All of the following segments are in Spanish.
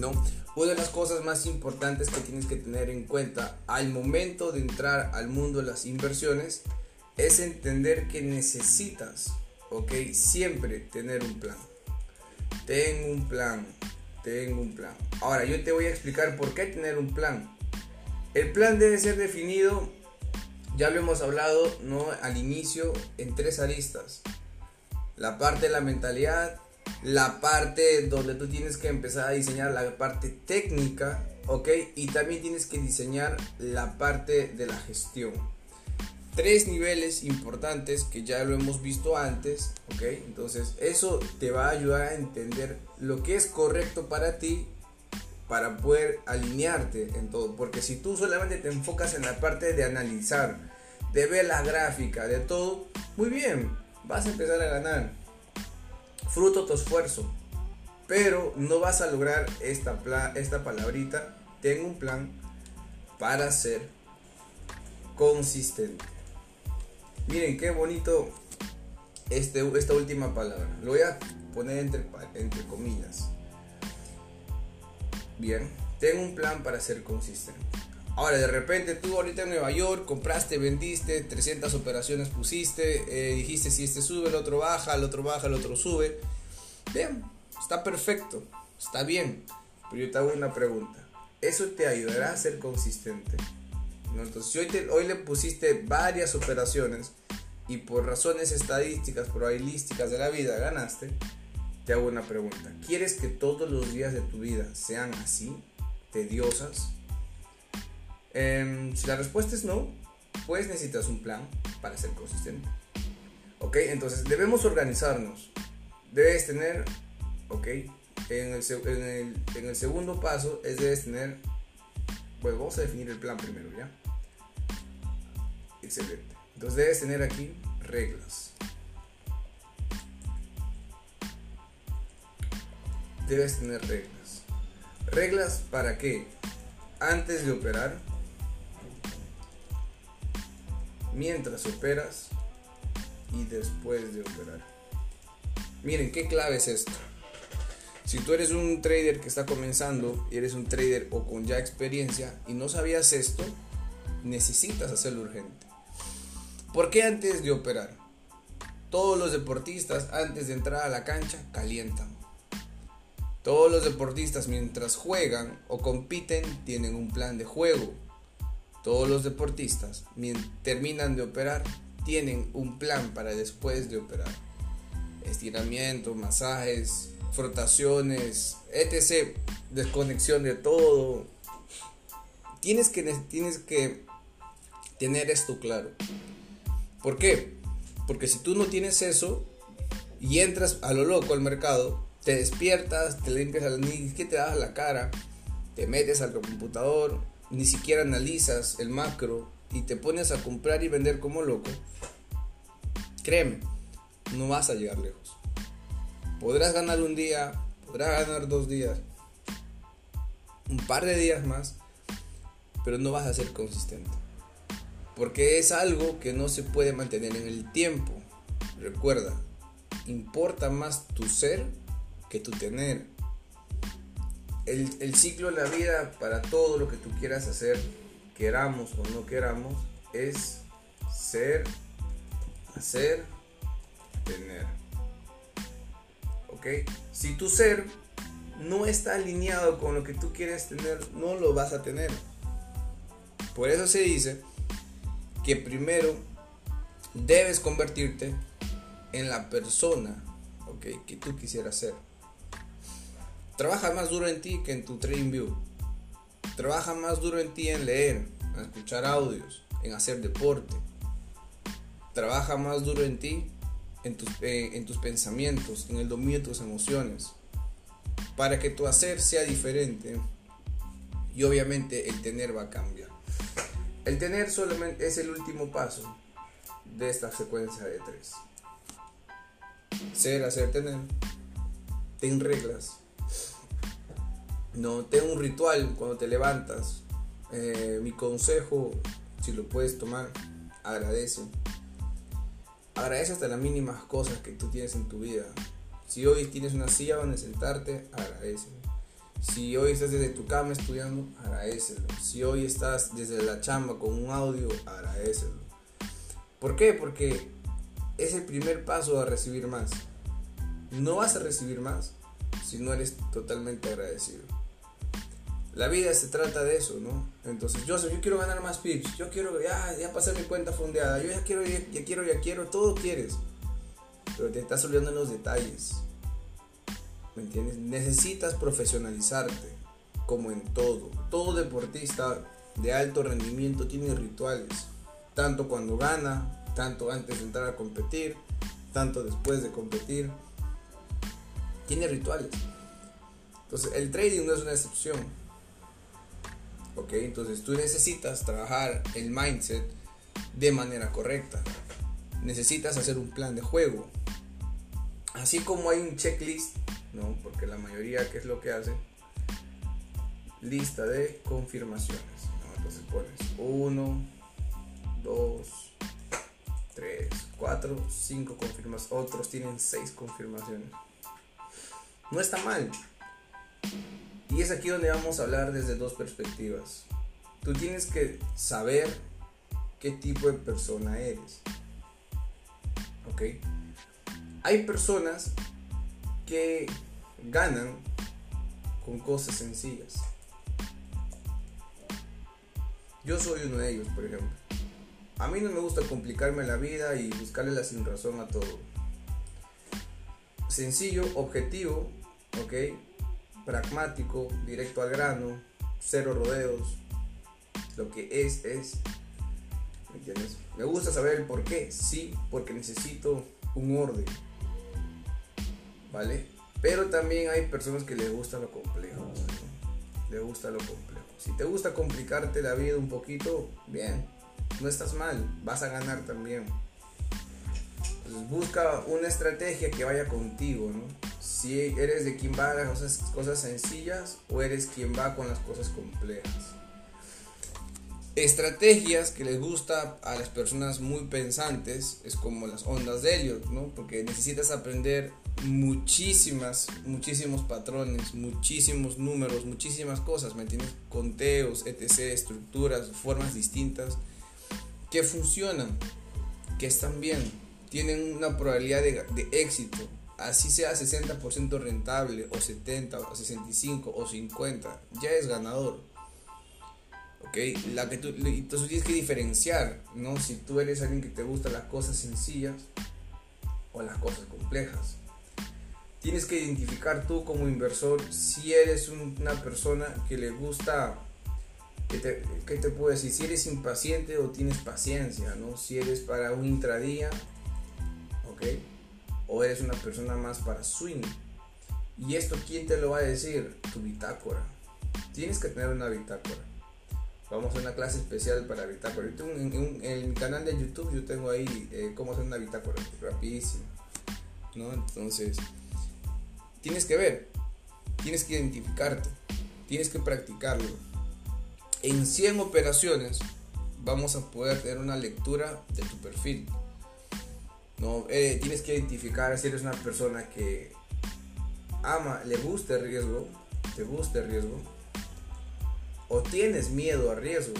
¿no? Una de las cosas más importantes que tienes que tener en cuenta al momento de entrar al mundo de las inversiones es entender que necesitas. Siempre tener un plan. Tengo un plan, tengo un plan. Ahora, yo te voy a explicar por qué tener un plan. El plan debe ser definido, ya lo hemos hablado, ¿no? Al inicio, en tres aristas. La parte de la mentalidad, la parte donde tú tienes que empezar a diseñar la parte técnica, ¿ok? Y también tienes que diseñar la parte de la gestión. Tres niveles importantes que ya lo hemos visto antes, ¿ok? Entonces eso te va a ayudar a entender lo que es correcto para ti para poder alinearte en todo. Porque si tú solamente te enfocas en la parte de analizar, de ver la gráfica, de todo, muy bien, vas a empezar a ganar fruto tu esfuerzo. Pero no vas a lograr esta, esta palabrita. Tengo un plan para ser consistente. Miren qué bonito este, esta última palabra. Lo voy a poner entre, entre comillas. Bien, tengo un plan para ser consistente. Ahora, de repente tú ahorita en Nueva York compraste, vendiste, 300 operaciones pusiste, eh, dijiste si este sube, el otro baja, el otro baja, el otro sube. Bien, está perfecto, está bien. Pero yo te hago una pregunta. ¿Eso te ayudará a ser consistente? Entonces, si hoy, hoy le pusiste varias operaciones y por razones estadísticas, probabilísticas de la vida ganaste, te hago una pregunta. ¿Quieres que todos los días de tu vida sean así, tediosas? Em, si la respuesta es no, pues necesitas un plan para ser consistente. ¿Ok? Entonces debemos organizarnos. Debes tener, ¿ok? En el, en el, segundo paso es debes tener, pues vamos a definir el plan primero, ¿ya? Excelente. Entonces debes tener aquí reglas. Debes tener reglas. ¿Reglas para qué? Antes de operar, mientras operas y después de operar. Miren, ¿qué clave es esto? Si tú eres un trader que está comenzando eres un trader o con ya experiencia y no sabías esto, necesitas hacerlo urgente. ¿Por qué antes de operar? Todos los deportistas antes de entrar a la cancha calientan. Todos los deportistas mientras juegan o compiten tienen un plan de juego todos los deportistas terminan de operar, tienen un plan para después de operar. Estiramientos, masajes, frotaciones, etc. Desconexión de todo. Tienes que, tienes que tener esto claro. ¿Por qué? Porque si tú no tienes eso y entras a lo loco al mercado, te despiertas, te limpias la que te das la cara, te metes al computador, ni siquiera analizas el macro y te pones a comprar y vender como loco, créeme, no vas a llegar lejos. Podrás ganar un día, podrás ganar dos días, un par de días más, pero no vas a ser consistente. Porque es algo que no se puede mantener en el tiempo. Recuerda, importa más tu ser que tu tener el, ciclo de la vida para todo lo que tú quieras hacer, queramos o no queramos, es ser, hacer, tener. ¿Ok? Si tu ser no está alineado con lo que tú quieres tener, no lo vas a tener. Por eso se dice que primero debes convertirte en la persona ¿okay? que tú quisieras ser. Trabaja más duro en ti que en tu trading view. Trabaja más duro en ti en leer, en escuchar audios, en hacer deporte. Trabaja más duro en ti en tus, eh, en tus pensamientos, en el dominio de tus emociones. Para que tu hacer sea diferente. Y obviamente el tener va a cambiar. El tener solamente es el último paso de esta secuencia de tres. Ser, hacer, tener. Ten reglas no, ten un ritual cuando te levantas. Eh, mi consejo, si lo puedes tomar, agradece. Agradece hasta las mínimas cosas que tú tienes en tu vida. Si hoy tienes una silla donde sentarte, agradece. Si hoy estás desde tu cama estudiando, agradecelo. Si hoy estás desde la chamba con un audio, agradecelo. ¿Por qué? Porque es el primer paso a recibir más. No vas a recibir más si no eres totalmente agradecido. La vida se trata de eso, ¿no? Entonces, yo, yo quiero ganar más pips, yo quiero ya, ya mi cuenta fondeada, yo ya quiero, ya, ya quiero, ya quiero, todo quieres. Pero te estás olvidando en los detalles. ¿Me entiendes? Necesitas profesionalizarte, como en todo. Todo deportista de alto rendimiento tiene rituales, tanto cuando gana, tanto antes de entrar a competir, tanto después de competir. Tiene rituales. Entonces, el trading no es una excepción. ¿Ok? Entonces, tú necesitas trabajar el mindset de manera correcta. Necesitas hacer un plan de juego. Así como hay un checklist ¿no? Porque la mayoría, ¿qué es lo que hace? Lista de confirmaciones, Entonces pones 1, 2, 3, 4, 5 confirmaciones. Otros tienen 6 confirmaciones. No está mal. Y es aquí donde vamos a hablar desde dos perspectivas. Tú tienes que saber qué tipo de persona eres. ¿Ok? Hay personas que ganan con cosas sencillas. Yo soy uno de ellos, por ejemplo. A mí no me gusta complicarme la vida y buscarle la sin razón a todo. Sencillo, objetivo, ok, pragmático, directo al grano, cero rodeos. Lo que es, es. ¿Me entiendes? Me gusta saber el por qué. Sí, porque necesito un orden ¿vale? Pero también hay personas que les gusta lo complejo, les gusta lo complejo. Si te gusta complicarte la vida un poquito, bien, no estás mal, vas a ganar también. busca una estrategia que vaya contigo, ¿no? Si eres de quien va a las cosas sencillas o eres quien va con las cosas complejas estrategias que les gusta a las personas muy pensantes es como las ondas de Elliot, ¿no? Porque necesitas aprender muchísimas, muchísimos patrones, muchísimos números, muchísimas cosas, ¿me entiendes? Conteos, etc., estructuras, formas distintas que funcionan, que están bien, tienen una probabilidad de, de éxito, así sea 60% rentable o 70 o 65 o 50, ya es ganador. ¿ok? La que tú, entonces tienes que diferenciar, ¿no? Si tú eres alguien que te gusta las cosas sencillas o las cosas complejas. Tienes que identificar tú como inversor si eres una persona que le gusta, ¿qué te, ¿qué te puedo decir? Si eres impaciente o tienes paciencia, ¿no? Si eres para un intradía, ¿ok? O eres una persona más para swing. ¿Y esto quién te lo va a decir? Tu bitácora. Tienes que tener una bitácora vamos a una clase especial para bitácora. En, en, mi canal de YouTube yo tengo ahí eh, cómo hacer una bitácora, rapidísimo. ¿no? Entonces, tienes que ver, tienes que identificarte, tienes que practicarlo. En 100 operaciones vamos a poder tener una lectura de tu perfil. ¿No? Eh, tienes que identificar si eres una persona que ama, le gusta el riesgo, te gusta el riesgo, o tienes miedo al riesgo.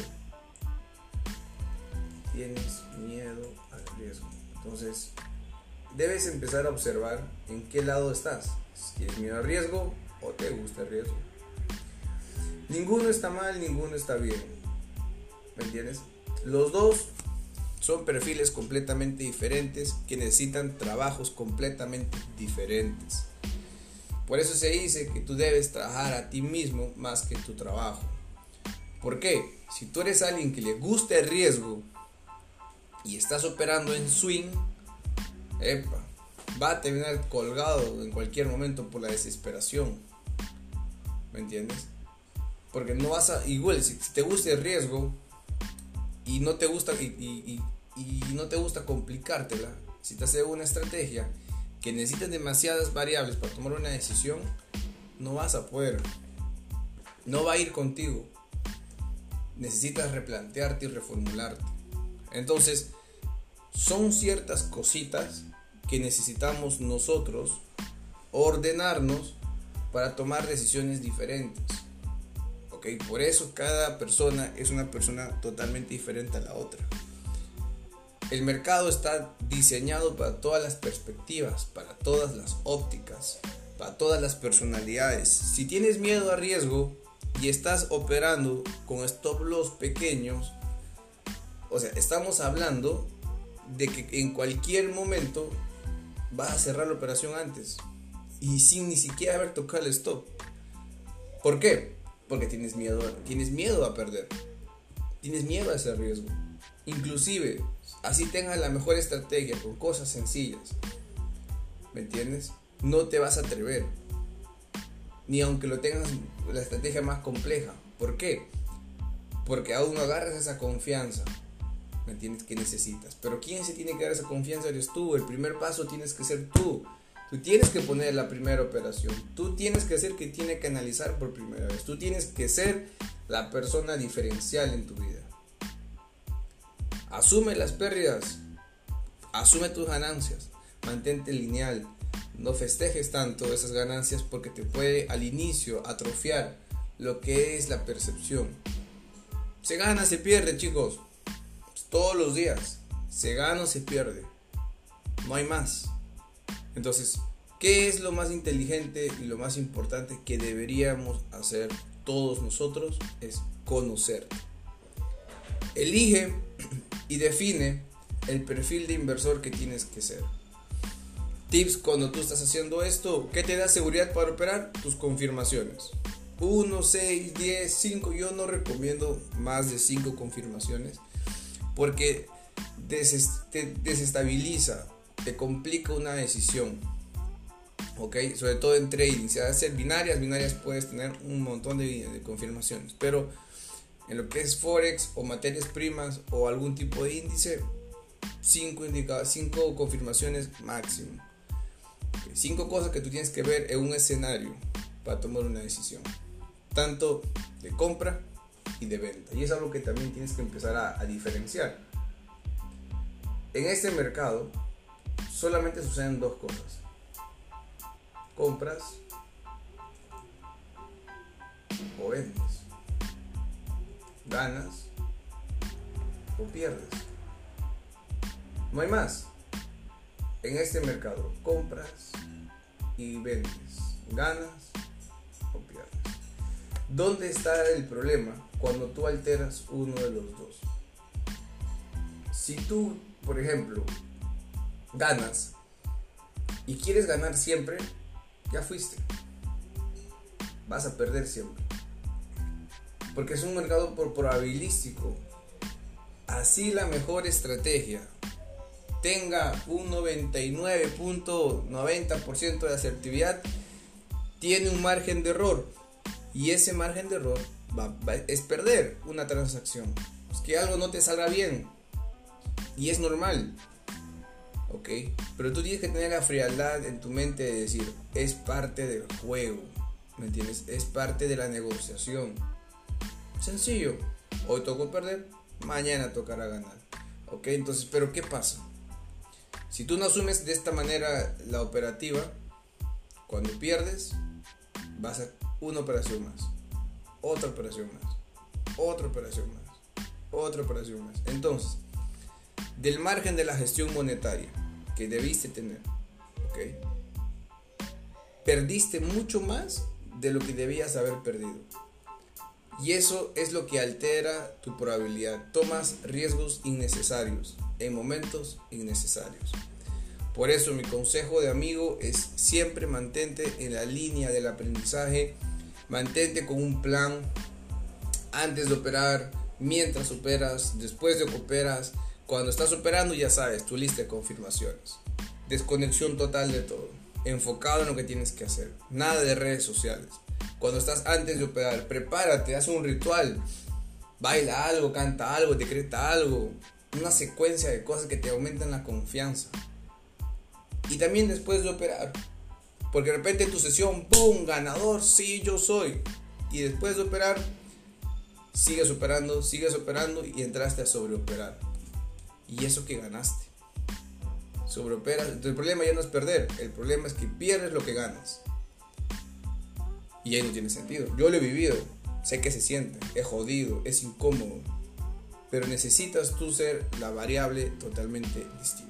Tienes miedo al riesgo. Entonces, debes empezar a observar en qué lado estás. Si tienes miedo al riesgo o te gusta el riesgo. Ninguno está mal, ninguno está bien. ¿Me entiendes? Los dos son perfiles completamente diferentes que necesitan trabajos completamente diferentes. Por eso se dice que tú debes trabajar a ti mismo más que tu trabajo. ¿Por qué? Si tú eres alguien que le gusta el riesgo y estás operando en swing, epa, va a terminar colgado en cualquier momento por la desesperación. ¿Me entiendes? Porque no vas a. Igual, si te gusta el riesgo y no te gusta. Y, no te gusta complicártela, si te hace una estrategia que necesita demasiadas variables para tomar una decisión, no vas a poder. No va a ir contigo necesitas replantearte y reformularte. Entonces, son ciertas cositas que necesitamos nosotros ordenarnos para tomar decisiones diferentes. ¿Ok? Por eso cada persona es una persona totalmente diferente a la otra. El mercado está diseñado para todas las perspectivas, para todas las ópticas, para todas las personalidades. Si tienes miedo a riesgo y estás operando con stop loss pequeños, o sea, estamos hablando de que en cualquier momento vas a cerrar la operación antes y sin ni siquiera haber tocado el stop. ¿Por qué? Porque tienes miedo, tienes miedo a perder. Tienes miedo a ese riesgo. Inclusive, así tengas la mejor estrategia con cosas sencillas. ¿Me entiendes? No te vas a atrever. Ni aunque lo tengas la estrategia más compleja. ¿Por qué? Porque aún no agarras esa confianza. ¿Me entiendes? Que necesitas. Pero ¿quién se tiene que dar esa confianza? Eres tú. El primer paso tienes que ser tú. Tú tienes que poner la primera operación. Tú tienes que ser que tiene que analizar por primera vez. Tú tienes que ser la persona diferencial en tu vida. Asume las pérdidas. Asume tus ganancias. Mantente lineal. No festejes tanto esas ganancias porque te puede al inicio atrofiar lo que es la percepción. Se gana, se pierde, chicos. Todos los días. Se gana o se pierde. No hay más. Entonces, ¿qué es lo más inteligente y lo más importante que deberíamos hacer todos nosotros? Es conocer. Elige y define el perfil de inversor que tienes que ser. Tips cuando tú estás haciendo esto, ¿qué te da seguridad para operar? Tus confirmaciones. 1, 6, 10, 5. Yo no recomiendo más de 5 confirmaciones porque te desestabiliza, te complica una decisión. ¿Ok? Sobre todo en trading. Si vas a hacer binarias, binarias puedes tener un montón de, confirmaciones. Pero en lo que es Forex o materias primas o algún tipo de índice, 5 cinco confirmaciones máximo. Cinco cosas que tú tienes que ver en un escenario para tomar una decisión. Tanto de compra y de venta. Y es algo que también tienes que empezar a, a diferenciar. En este mercado solamente suceden dos cosas. Compras o vendes ganas o pierdes. No hay más. En este mercado compras y vendes, ganas o pierdes. ¿Dónde está el problema cuando tú alteras uno de los dos? Si tú, por ejemplo, ganas y quieres ganar siempre, ya fuiste. Vas a perder siempre porque es un mercado por probabilístico. Así la mejor estrategia tenga un 99.90% de asertividad, tiene un margen de error. Y ese margen de error es perder una transacción. Es que algo no te salga bien. Y es normal. ¿Ok? Pero tú tienes que tener la frialdad en tu mente de decir, es parte del juego. ¿Me entiendes? Es parte de la negociación. Sencillo. Hoy tocó perder, mañana tocará ganar. ¿Ok? Entonces, pero ¿qué pasa? Si tú no asumes de esta manera la operativa, cuando pierdes, vas a una operación más, otra operación más, otra operación más, otra operación más. Entonces, del margen de la gestión monetaria debiste tener. Perdiste mucho más de lo que debías haber perdido. Y eso es lo que altera tu probabilidad. Tomas riesgos innecesarios en momentos innecesarios. Por eso mi consejo de amigo es siempre mantente en la línea del aprendizaje, mantente con un plan antes de operar, mientras operas, después de operas, cuando estás operando ya sabes tu lista de confirmaciones. Desconexión total de todo, enfocado en lo que tienes que hacer, nada de redes sociales cuando estás antes de operar, prepárate, haz un ritual, baila algo, canta algo, decreta algo, una secuencia de cosas que te aumentan la confianza. Y también después de operar, porque de repente tu sesión, ¡boom! Ganador, sí, yo soy. Y después de operar, sigues operando, sigues operando y entraste a sobreoperar. Y eso que ganaste. Sobreoperas. El problema ya no es perder, el problema es que pierdes lo que ganas. Y ahí no tiene sentido. Yo lo he vivido, sé que se siente, es jodido, es incómodo, pero necesitas tú ser la variable totalmente distinta.